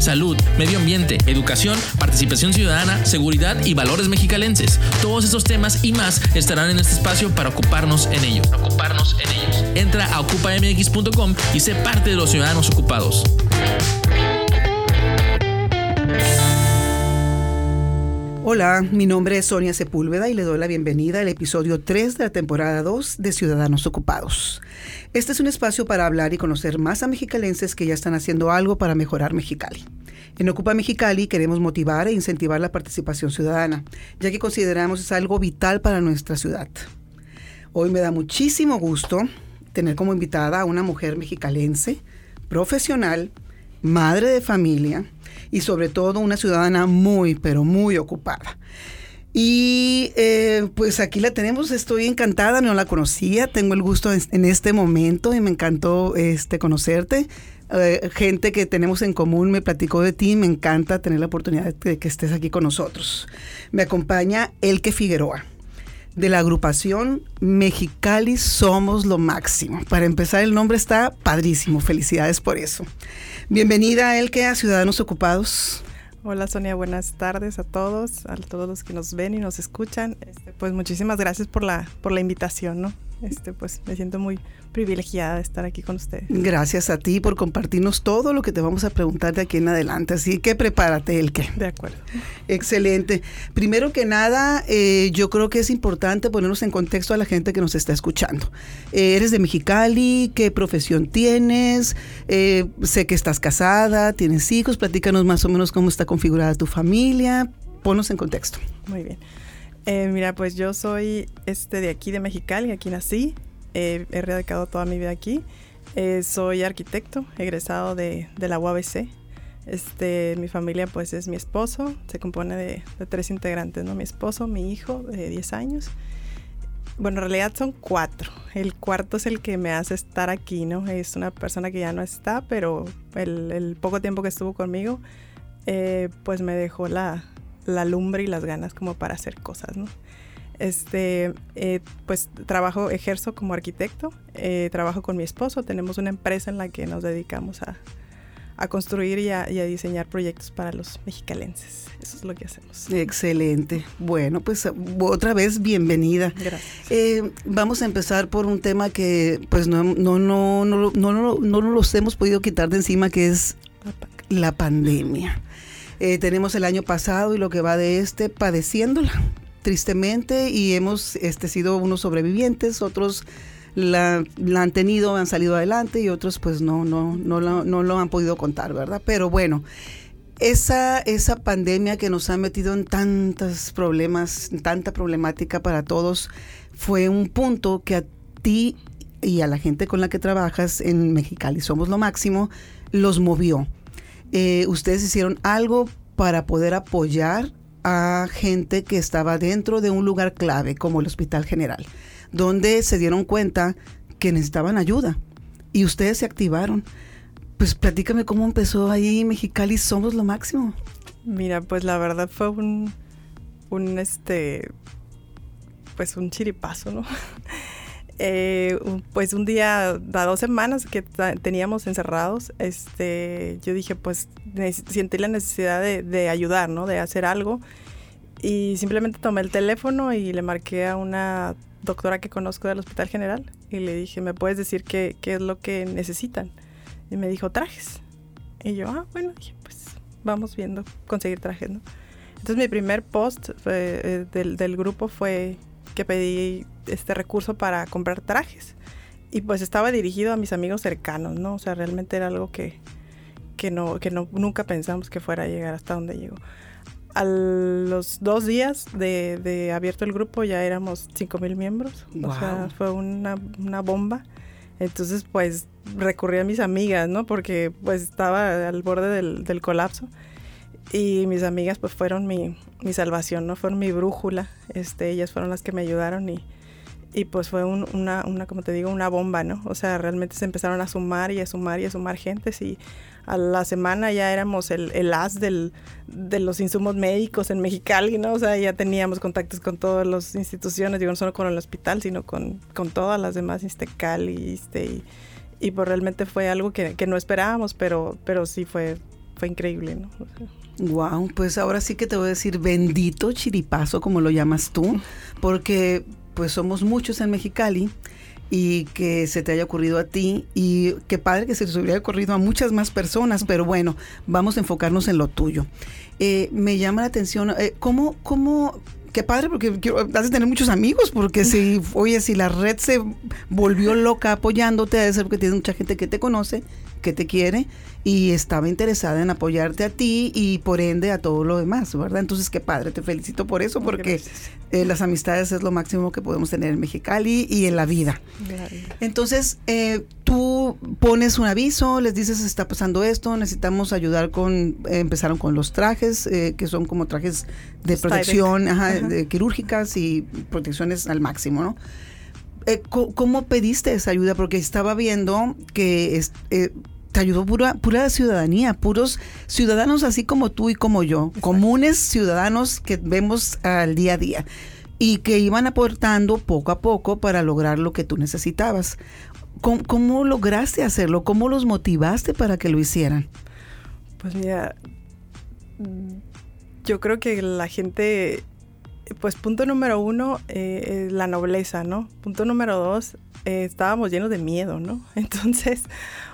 Salud, medio ambiente, educación, participación ciudadana, seguridad y valores mexicalenses. Todos estos temas y más estarán en este espacio para ocuparnos en ellos. Ocuparnos en ellos. Entra a ocupamx.com y sé parte de los ciudadanos ocupados. Hola, mi nombre es Sonia Sepúlveda y le doy la bienvenida al episodio 3 de la temporada 2 de Ciudadanos Ocupados. Este es un espacio para hablar y conocer más a mexicalenses que ya están haciendo algo para mejorar Mexicali. En Ocupa Mexicali queremos motivar e incentivar la participación ciudadana, ya que consideramos es algo vital para nuestra ciudad. Hoy me da muchísimo gusto tener como invitada a una mujer mexicalense, profesional, madre de familia, y sobre todo una ciudadana muy, pero muy ocupada. Y eh, pues aquí la tenemos, estoy encantada, no la conocía, tengo el gusto en este momento y me encantó este, conocerte. Eh, gente que tenemos en común me platicó de ti, me encanta tener la oportunidad de que estés aquí con nosotros. Me acompaña Elke Figueroa de la agrupación Mexicali Somos lo Máximo. Para empezar, el nombre está padrísimo. Felicidades por eso. Bienvenida, Elke, a Ciudadanos Ocupados. Hola Sonia, buenas tardes a todos, a todos los que nos ven y nos escuchan. Este, pues muchísimas gracias por la, por la invitación, ¿no? Este, pues me siento muy privilegiada de estar aquí con ustedes. Gracias a ti por compartirnos todo lo que te vamos a preguntar de aquí en adelante. Así que prepárate, el que. De acuerdo. Excelente. Primero que nada, eh, yo creo que es importante ponernos en contexto a la gente que nos está escuchando. Eh, ¿Eres de Mexicali? ¿Qué profesión tienes? Eh, sé que estás casada, tienes hijos. Platícanos más o menos cómo está configurada tu familia. Ponos en contexto. Muy bien. Mira, pues yo soy este de aquí de Mexicali, aquí nací he radicado toda mi vida aquí. Eh, soy arquitecto, egresado de, de, la UABC. Este, mi familia pues es mi esposo, se compone de, tres integrantes, ¿no? Mi esposo, mi hijo de 10 años. Bueno, en realidad son cuatro. El cuarto es el que me hace estar aquí, ¿no? Es una persona que ya no está, pero el, poco tiempo que estuvo conmigo, eh, pues me dejó la, la lumbre y las ganas como para hacer cosas, ¿no? Este, eh, pues trabajo, ejerzo como arquitecto, eh, trabajo con mi esposo, tenemos una empresa en la que nos dedicamos a, construir y a, diseñar proyectos para los mexicalenses. Eso es lo que hacemos. Excelente. Bueno, pues otra vez bienvenida. Gracias. Eh, vamos a empezar por un tema que pues no, no, no, no, no, no, no nos hemos podido quitar de encima, que es la pandemia. Tenemos el año pasado y lo que va de este padeciéndola tristemente y hemos este, sido unos sobrevivientes, otros la, han tenido, han salido adelante y otros pues no, no, no, lo, no lo han podido contar, ¿verdad? Pero bueno, esa, esa pandemia que nos ha metido en tantos problemas, tanta problemática para todos, fue un punto que a ti y a la gente con la que trabajas en Mexicali, somos lo máximo, los movió. Eh, ustedes hicieron algo para poder apoyar a gente que estaba dentro de un lugar clave como el Hospital General, donde se dieron cuenta que necesitaban ayuda y ustedes se activaron. Pues platícame cómo empezó ahí Mexicali Somos lo Máximo. Mira, pues la verdad fue un, un este, pues un chiripazo, ¿no? Eh, pues un día, a dos semanas que teníamos encerrados, este, yo dije, pues sentí la necesidad de, ayudar, ¿no? De hacer algo. Y simplemente tomé el teléfono y le marqué a una doctora que conozco del Hospital General y le dije, ¿me puedes decir qué, qué es lo que necesitan? Y me dijo, trajes. Y yo, ah, bueno, pues vamos viendo conseguir trajes. Entonces mi primer post eh, del grupo fue que pedí este recurso para comprar trajes. Y pues estaba dirigido a mis amigos cercanos, ¿no? O sea, realmente era algo que, que, no, que no, nunca pensamos que fuera a llegar hasta donde llegó. A los dos días de, de abierto el grupo ya éramos 5 mil miembros. O sea, fue una, una bomba. Entonces, pues recurrí a mis amigas, ¿no? Porque pues estaba al borde del, del colapso. Y mis amigas pues fueron mi, mi, salvación, ¿no? Fueron mi brújula. Este, ellas fueron las que me ayudaron y, y pues fue una, como te digo, una bomba, ¿no? O sea, realmente se empezaron a sumar y a sumar y a sumar gentes y a la semana ya éramos el, el as del, de los insumos médicos en Mexicali, ¿no? O sea, ya teníamos contactos con todas las instituciones, digo, no solo con el hospital, sino con, con todas las demás, Istecali, este, y, y pues realmente fue algo que, no esperábamos, pero, pero sí fue, fue increíble, ¿no? Wow, pues ahora sí que te voy a decir bendito chiripazo, como lo llamas tú, porque pues somos muchos en Mexicali y que se te haya ocurrido a ti y qué padre que se les hubiera ocurrido a muchas más personas, pero bueno, vamos a enfocarnos en lo tuyo. Eh, me llama la atención, eh, ¿cómo, ¿cómo qué padre, porque has de tener muchos amigos, porque si, oye, si la red se volvió loca apoyándote, debe ser porque tienes mucha gente que te conoce, que te quiere y estaba interesada en apoyarte a ti y por ende a todo lo demás, ¿verdad? Entonces, qué padre, te felicito por eso, porque eh, las amistades es lo máximo que podemos tener en Mexicali y en la vida. Entonces, eh, tú pones un aviso, les dices, está pasando esto, necesitamos ayudar con, empezaron con los trajes, eh, que son como trajes de protección De, quirúrgicas y protecciones al máximo, ¿no? ¿Cómo pediste esa ayuda? Porque estaba viendo que es, te ayudó pura, pura ciudadanía, puros ciudadanos así como tú y como yo, comunes ciudadanos que vemos al día a día y que iban aportando poco a poco para lograr lo que tú necesitabas. ¿Cómo, lograste hacerlo? ¿Cómo los motivaste para que lo hicieran? Pues mira, yo creo que la gente, pues punto número uno, eh, la nobleza, ¿no? Punto número dos, eh, estábamos llenos de miedo, ¿no? Entonces,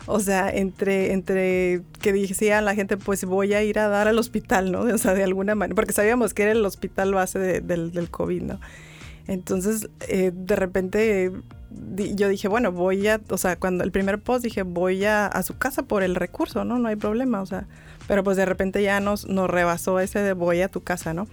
o sea, entre, entre que decía la gente, pues voy a ir a dar al hospital, ¿no? O sea, de alguna manera, porque sabíamos que era el hospital base del, del COVID, ¿no? Entonces, eh, de repente yo dije, bueno, voy a, o sea, cuando el primer post dije, voy a, a su casa por el recurso, ¿no? No hay problema, o sea, pero pues de repente ya nos, nos rebasó ese de voy a tu casa, ¿no?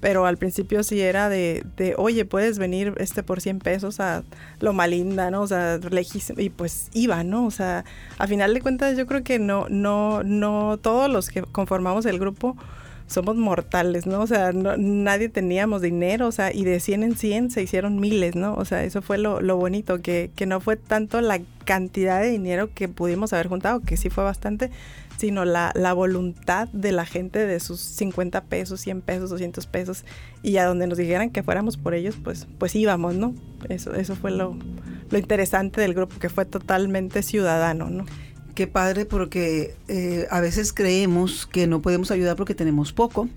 Pero al principio sí era de, de, oye, puedes venir este por 100 pesos a lo malinda, ¿no? O sea, lejísimo, y pues iba, ¿no? O sea, a final de cuentas yo creo que no, no, no, todos los que conformamos el grupo somos mortales, ¿no? O sea, nadie teníamos dinero, o sea, y de 100 en 100 se hicieron miles, ¿no? O sea, eso fue lo, lo bonito, que, que no fue tanto la cantidad de dinero que pudimos haber juntado, que sí fue bastante, sino la, la, voluntad de la gente de sus 50 pesos, 100 pesos, 200 pesos, y a donde nos dijeran que fuéramos por ellos, pues, pues íbamos, ¿no? Eso, eso fue lo, lo interesante del grupo, que fue totalmente ciudadano, ¿no? Qué padre porque eh, a veces creemos que no podemos ayudar porque tenemos poco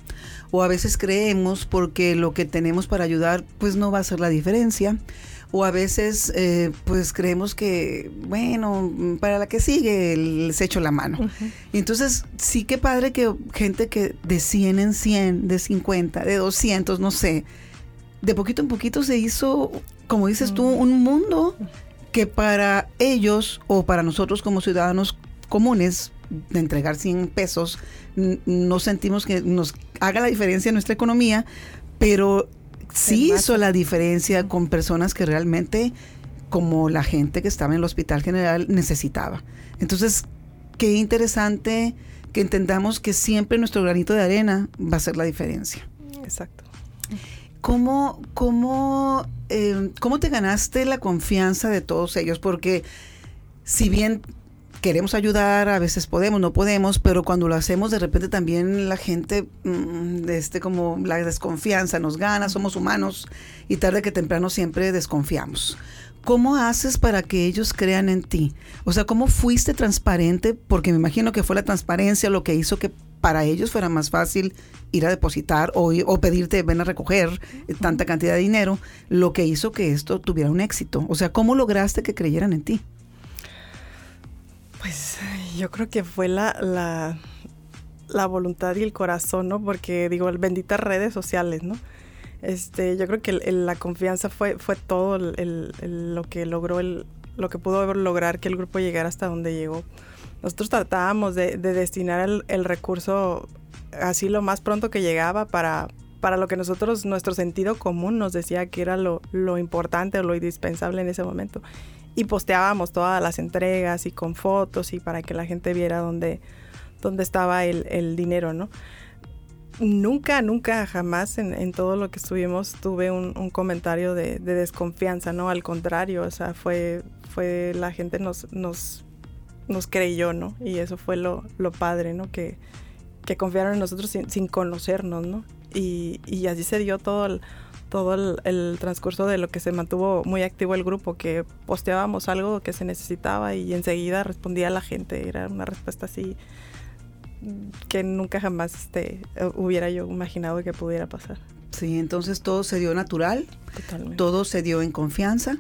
o a veces creemos porque lo que tenemos para ayudar pues no va a hacer la diferencia o a veces eh, pues creemos que, bueno, para la que sigue les echo la mano. entonces sí que padre que gente que de 100 en 100, de 50, de 200, no sé, de poquito en poquito se hizo, como dices tú, un mundo que para ellos o para nosotros como ciudadanos comunes de entregar 100 pesos, no sentimos que nos haga la diferencia en nuestra economía, pero sí hizo la diferencia con personas que realmente, como la gente que estaba en el hospital general, necesitaba. Entonces, qué interesante que entendamos que siempre nuestro granito de arena va a ser la diferencia. Exacto. ¿Cómo, cómo, eh, ¿Cómo te ganaste la confianza de todos ellos? Porque si bien queremos ayudar, a veces podemos, no podemos, pero cuando lo hacemos de repente también la gente, mm, este, como la desconfianza nos gana, somos humanos y tarde que temprano siempre desconfiamos. ¿Cómo haces para que ellos crean en ti? O sea, ¿cómo fuiste transparente? Porque me imagino que fue la transparencia lo que hizo que para ellos fuera más fácil ir a depositar o, o pedirte ven a recoger tanta cantidad de dinero, lo que hizo que esto tuviera un éxito. O sea, ¿cómo lograste que creyeran en ti? Yo creo que fue la, la, voluntad y el corazón, ¿no? Porque digo, benditas redes sociales, ¿no? Este, yo creo que la confianza fue, fue todo lo que logró, el, lo que pudo lograr que el grupo llegara hasta donde llegó. Nosotros tratábamos de, destinar el, recurso así lo más pronto que llegaba para, para lo que nosotros, nuestro sentido común nos decía que era lo, lo importante o lo indispensable en ese momento y posteábamos todas las entregas y con fotos y para que la gente viera dónde, dónde estaba el, dinero, ¿no? nunca, nunca, jamás en, todo lo que estuvimos tuve un, comentario de, desconfianza, ¿no? Al contrario, o sea, fue, fue la gente nos, nos, nos creyó, ¿no? Y eso fue lo, lo padre, ¿no? Que, que confiaron en nosotros sin, conocernos, ¿no? Y, y, así se dio todo el, todo el, transcurso de lo que se mantuvo muy activo el grupo, que posteábamos algo que se necesitaba y enseguida respondía la gente. Era una respuesta así que nunca jamás este, hubiera yo imaginado que pudiera pasar. Sí, entonces todo se dio natural, todo se dio en confianza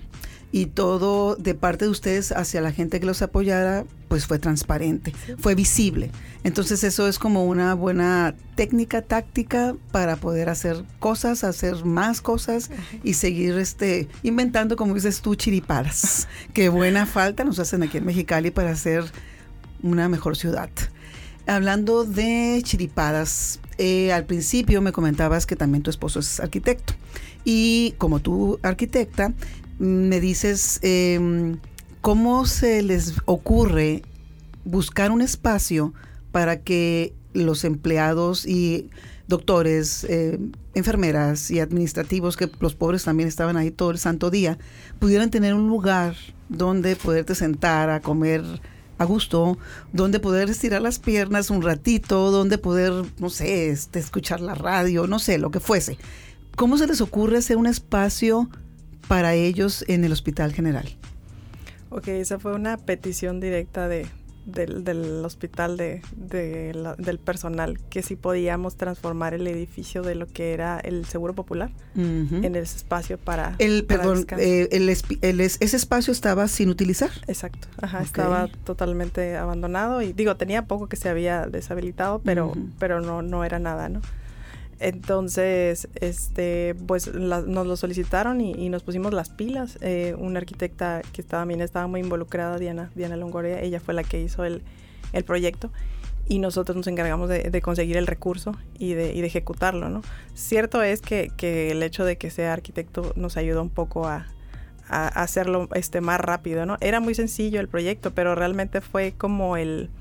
y todo de parte de ustedes hacia la gente que los apoyara, pues fue transparente, fue visible. Entonces eso es como una buena técnica, táctica para poder hacer cosas, hacer más cosas y seguir este inventando, como dices tú, chiripadas. Qué buena falta nos hacen aquí en Mexicali para hacer una mejor ciudad. Hablando de chiripadas, eh, al principio me comentabas que también tu esposo es arquitecto. Y como tú, arquitecta, me dices em, cómo se les ocurre buscar un espacio para que los empleados y doctores, eh, enfermeras y administrativos, que los pobres también estaban ahí todo el santo día, pudieran tener un lugar donde poderte sentar a comer a gusto, donde poder estirar las piernas un ratito, donde poder, no sé, este, escuchar la radio, no sé, lo que fuese. ¿Cómo se les ocurre hacer un espacio para ellos en el Hospital General? Ok, esa fue una petición directa de, del, hospital de, del personal, que si podíamos transformar el edificio de lo que era el Seguro Popular en el espacio para... El, perdón, eh, el, ese espacio estaba sin utilizar. Exacto, ajá, estaba totalmente abandonado y digo, tenía poco que se había deshabilitado, pero, pero no, no era nada, ¿no? Entonces, este, pues nos lo solicitaron y, nos pusimos las pilas. Eh, una arquitecta que también estaba muy involucrada, Diana, Diana Longoria, ella fue la que hizo el, proyecto y nosotros nos encargamos de, conseguir el recurso y de, ejecutarlo, ¿no? Cierto es que, el hecho de que sea arquitecto nos ayudó un poco a, hacerlo este, más rápido, ¿no? Era muy sencillo el proyecto, pero realmente fue como el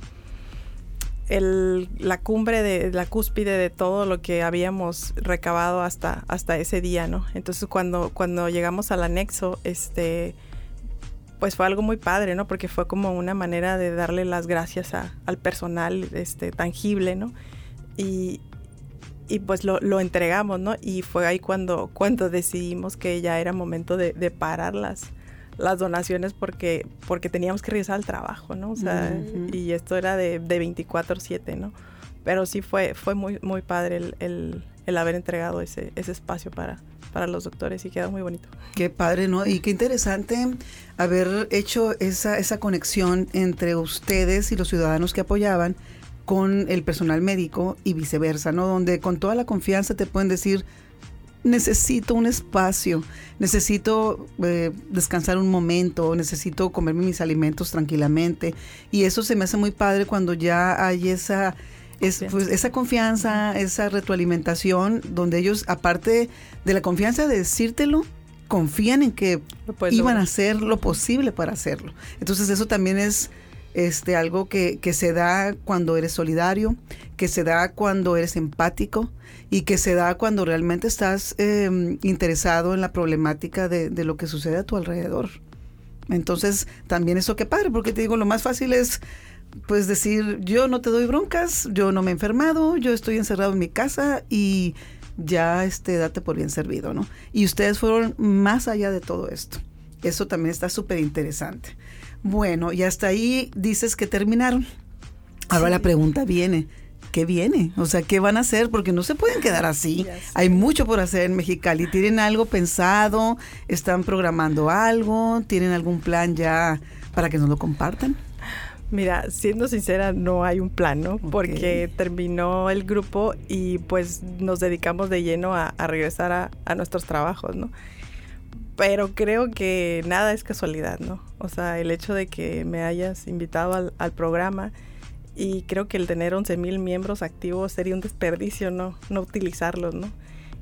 la cumbre de la cúspide de todo lo que habíamos recabado hasta, hasta ese día, ¿no? Entonces cuando, cuando llegamos al anexo, este, pues fue algo muy padre, ¿no? Porque fue como una manera de darle las gracias al personal este, tangible, ¿no? Y, y pues lo, lo, entregamos, ¿no? Y fue ahí cuando, cuando decidimos que ya era momento de, de las donaciones porque, porque teníamos que regresar al trabajo, ¿no? O sea, y esto era de, de 24/7, ¿no? Pero sí fue, fue muy, muy padre el, haber entregado ese, ese espacio para, para los doctores y queda muy bonito. Qué padre, ¿no? Y qué interesante haber hecho esa, esa conexión entre ustedes y los ciudadanos que apoyaban con el personal médico y viceversa, ¿no? Donde con toda la confianza te pueden decir, necesito un espacio, necesito eh, descansar un momento, necesito comerme mis alimentos tranquilamente. Y eso se me hace muy padre cuando ya hay esa, pues, esa confianza, esa retroalimentación, donde ellos, aparte de la confianza de decírtelo, confían en que iban a hacer lo posible para hacerlo. Entonces eso también es este, algo que, que se da cuando eres solidario, que se da cuando eres empático y que se da cuando realmente estás em, interesado en la problemática de, de, lo que sucede a tu alrededor. Entonces, también eso que padre, porque te digo, lo más fácil es pues decir, yo no te doy broncas, yo no me he enfermado, yo estoy encerrado en mi casa y ya este, date por bien servido, ¿no? Y ustedes fueron más allá de todo esto. Eso también está súper interesante. Bueno, y hasta ahí dices que terminaron. Ahora la pregunta viene, ¿qué viene? O sea, ¿qué van a hacer? Porque no se pueden quedar así. Hay mucho por hacer en Mexicali. ¿Tienen algo pensado? ¿Están programando algo? ¿Tienen algún plan ya para que nos lo compartan? Mira, siendo sincera, no hay un plan, ¿no? Porque terminó el grupo y pues nos dedicamos de lleno a, regresar a, a, nuestros trabajos, ¿no? Pero creo que nada es casualidad, ¿no? O sea, el hecho de que me hayas invitado al, programa y creo que el tener 11 mil miembros activos sería un desperdicio, ¿no? No utilizarlos, ¿no?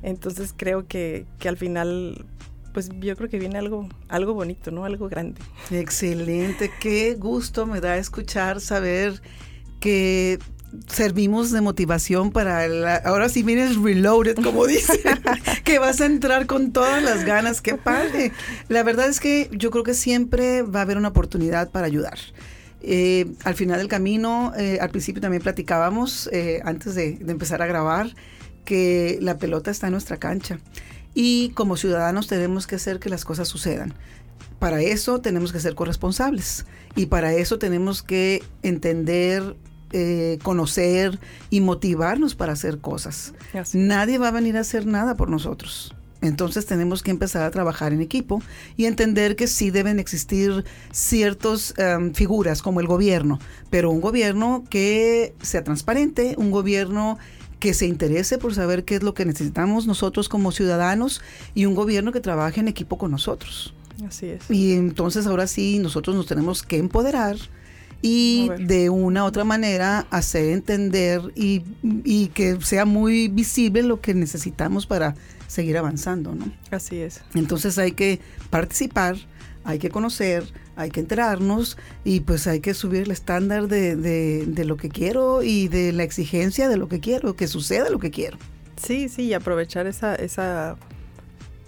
Entonces creo que, que al final pues yo creo que viene algo, algo bonito, ¿no? Algo grande. Excelente, qué gusto me da escuchar, saber que servimos de motivación para la, ahora sí vienes reloaded, como dice, que vas a entrar con todas las ganas, qué padre. La verdad es que yo creo que siempre va a haber una oportunidad para ayudar. Eh, al final del camino, eh, al principio también platicábamos, eh, antes de, de empezar a grabar, que la pelota está en nuestra cancha. Y como ciudadanos tenemos que hacer que las cosas sucedan. Para eso tenemos que ser corresponsables y para eso tenemos que entender eh, conocer y motivarnos para hacer cosas. Así. Nadie va a venir a hacer nada por nosotros. Entonces tenemos que empezar a trabajar en equipo y entender que sí deben existir ciertas um, figuras como el gobierno, pero un gobierno que sea transparente, un gobierno que se interese por saber qué es lo que necesitamos nosotros como ciudadanos y un gobierno que trabaje en equipo con nosotros. Así es. Y entonces ahora sí nosotros nos tenemos que empoderar y de una u otra manera hacer entender y, y que sea muy visible lo que necesitamos para seguir avanzando, ¿no? Así es. Entonces hay que participar, hay que conocer, hay que enterarnos y pues hay que subir el estándar de, de, de lo que quiero y de la exigencia de lo que quiero, que suceda lo que quiero. Sí, sí, y aprovechar esa, esa,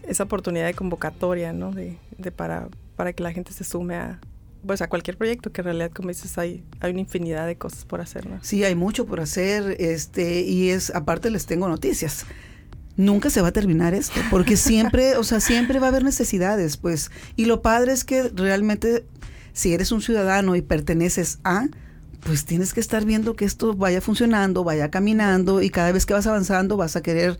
esa oportunidad de convocatoria, ¿no? De, de para, para que la gente se sume a, pues a cualquier proyecto, que en realidad, como dices, hay, hay una infinidad de cosas por hacer, ¿no? Sí, hay mucho por hacer, este, y es, aparte les tengo noticias. Nunca se va a terminar esto, porque siempre, o sea, siempre va a haber necesidades, pues. Y lo padre es que realmente, si eres un ciudadano y perteneces a, pues tienes que estar viendo que esto vaya funcionando, vaya caminando, y cada vez que vas avanzando vas a querer,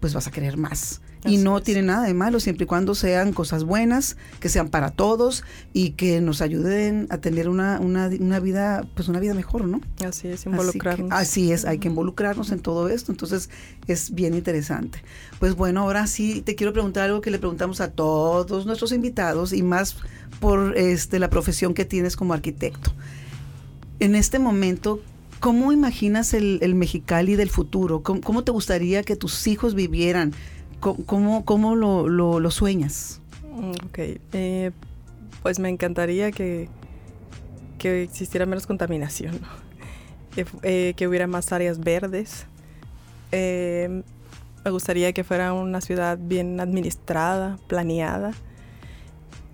pues vas a querer más. Y no es. tiene nada de malo, siempre y cuando sean cosas buenas, que sean para todos y que nos ayuden a tener una, una, una vida, pues una vida mejor, ¿no? Así es, Así que- involucrarnos. Así, es, hay que involucrarnos en todo esto, entonces es bien interesante. Pues bueno, ahora sí te quiero preguntar algo que le preguntamos a todos nuestros invitados y más por este, la profesión que tienes como arquitecto. En este momento, ¿cómo imaginas el, el Mexicali del futuro? ¿Cómo, cómo te gustaría que tus hijos vivieran? ¿Cómo, cómo, lo, lo- lo sueñas? Mm, Ok, eh, pues me encantaría que, que existiera menos contaminación, ¿no? que, eh, que hubiera más áreas verdes. Eh, me gustaría que fuera una ciudad bien administrada, planeada,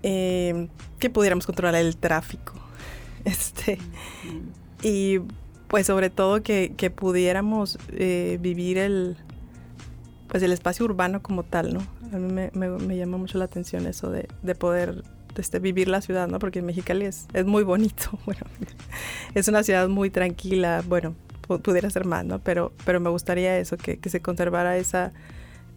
eh, que pudiéramos controlar el tráfico. Este, y pues sobre todo que, que pudiéramos eh, vivir el pues el espacio urbano como tal, ¿no? A mí me, llama mucho la atención eso de, de poder este, vivir la ciudad, ¿no? Porque Mexicali es, es muy bonito, bueno, es una ciudad muy tranquila, bueno, pu- pudiera ser más, ¿no? Pero, pero me gustaría eso, que, se conservara esa,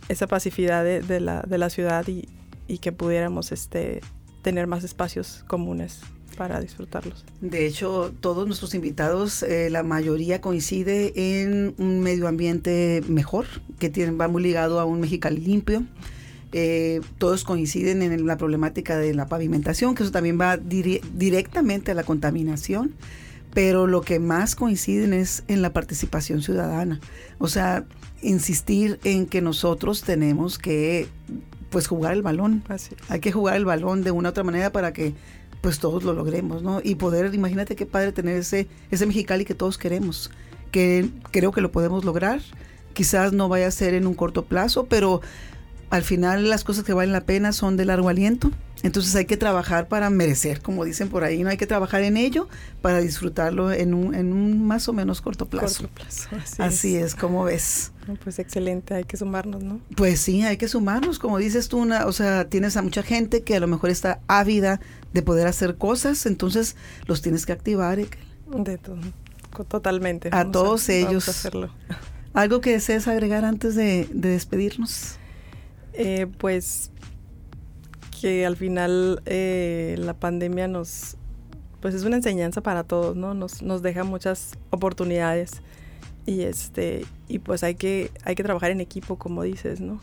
esa pacificidad de, de la, de la ciudad y, y que pudiéramos este, tener más espacios comunes para disfrutarlos. De hecho, todos nuestros invitados, eh, la mayoría coincide en un medio ambiente mejor, que tiene, va muy ligado a un Mexicali limpio. Eh, todos coinciden en la problemática de la pavimentación, que eso también va dire- directamente a la contaminación, pero lo que más coinciden es en la participación ciudadana. O sea, insistir en que nosotros tenemos que pues jugar el balón, hay que jugar el balón de una u otra manera para que pues todos lo logremos, ¿no? Y poder, imagínate qué padre tener ese, ese Mexicali que todos queremos, que creo que lo podemos lograr. Quizás no vaya a ser en un corto plazo, pero al final las cosas que valen la pena son de largo aliento. Entonces hay que trabajar para merecer, como dicen por ahí, ¿no? Hay que trabajar en ello para disfrutarlo en un, en un más o menos corto plazo. Corto plazo. Así, Así es, como ves. Pues excelente, hay que sumarnos, ¿no? Pues sí, hay que sumarnos, como dices tú, una, o sea, tienes a mucha gente que a lo mejor está ávida de poder hacer cosas, entonces los tienes que activar. Ekel. De todo, totalmente. A Vamos todos vamos ellos. a hacerlo. ¿Algo que desees agregar antes de, de despedirnos? Eh, pues que al final eh, la pandemia nos, pues es una enseñanza para todos, ¿no? Nos, nos deja muchas oportunidades y este y pues hay que hay que trabajar en equipo, como dices, ¿no?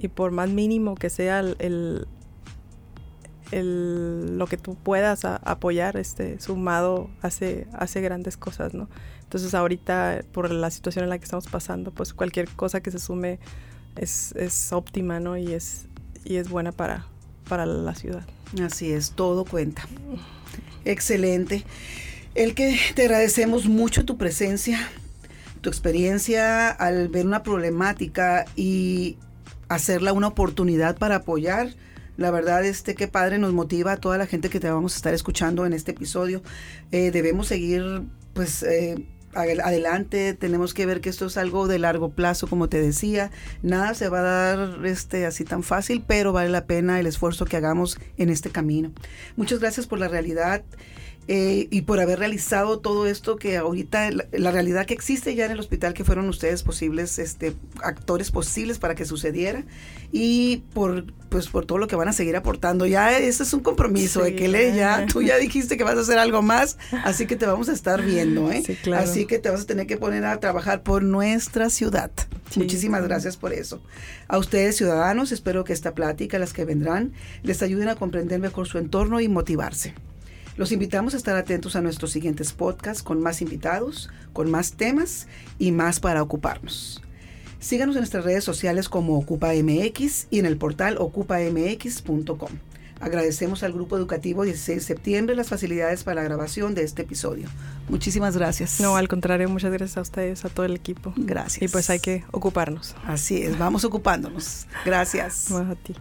Y por más mínimo que sea el, el- el- lo que tú puedas a- apoyar, este sumado hace hace grandes cosas, ¿no? Entonces ahorita por la situación en la que estamos pasando, pues cualquier cosa que se sume es, es óptima, ¿no? Y es, y es buena para, para la ciudad. Así es, todo cuenta. Excelente. El que te agradecemos mucho tu presencia tu experiencia al ver una problemática y hacerla una oportunidad para apoyar. La verdad, este que padre nos motiva a toda la gente que te vamos a estar escuchando en este episodio. Eh, debemos seguir, pues, eh, adelante, tenemos que ver que esto es algo de largo plazo, como te decía, nada se va a dar este así tan fácil, pero vale la pena el esfuerzo que hagamos en este camino. Muchas gracias por la realidad eh, y por haber realizado todo esto que ahorita, la, realidad que existe ya en el hospital, que fueron ustedes posibles, este, actores posibles para que sucediera, y por, pues, por todo lo que van a seguir aportando. Ya ese es un compromiso de que le, ya, tú ya dijiste que vas a hacer algo más, así que te vamos a estar viendo, ¿eh? Así que te vas a tener que poner a trabajar por nuestra ciudad. Muchísimas gracias por eso. A ustedes, ciudadanos, espero que esta plática, las que vendrán, les ayuden a comprender mejor su entorno y motivarse. Los invitamos a estar atentos a nuestros siguientes podcasts con más invitados, con más temas y más para ocuparnos. Síganos en nuestras redes sociales como OcupaMX y en el portal ocupamx.com. Agradecemos al Grupo Educativo 16 de septiembre las facilidades para la grabación de este episodio. Muchísimas gracias. No, al contrario, muchas gracias a ustedes, a todo el equipo. Gracias. Y pues hay que ocuparnos. Así es, vamos ocupándonos. Gracias. a ti.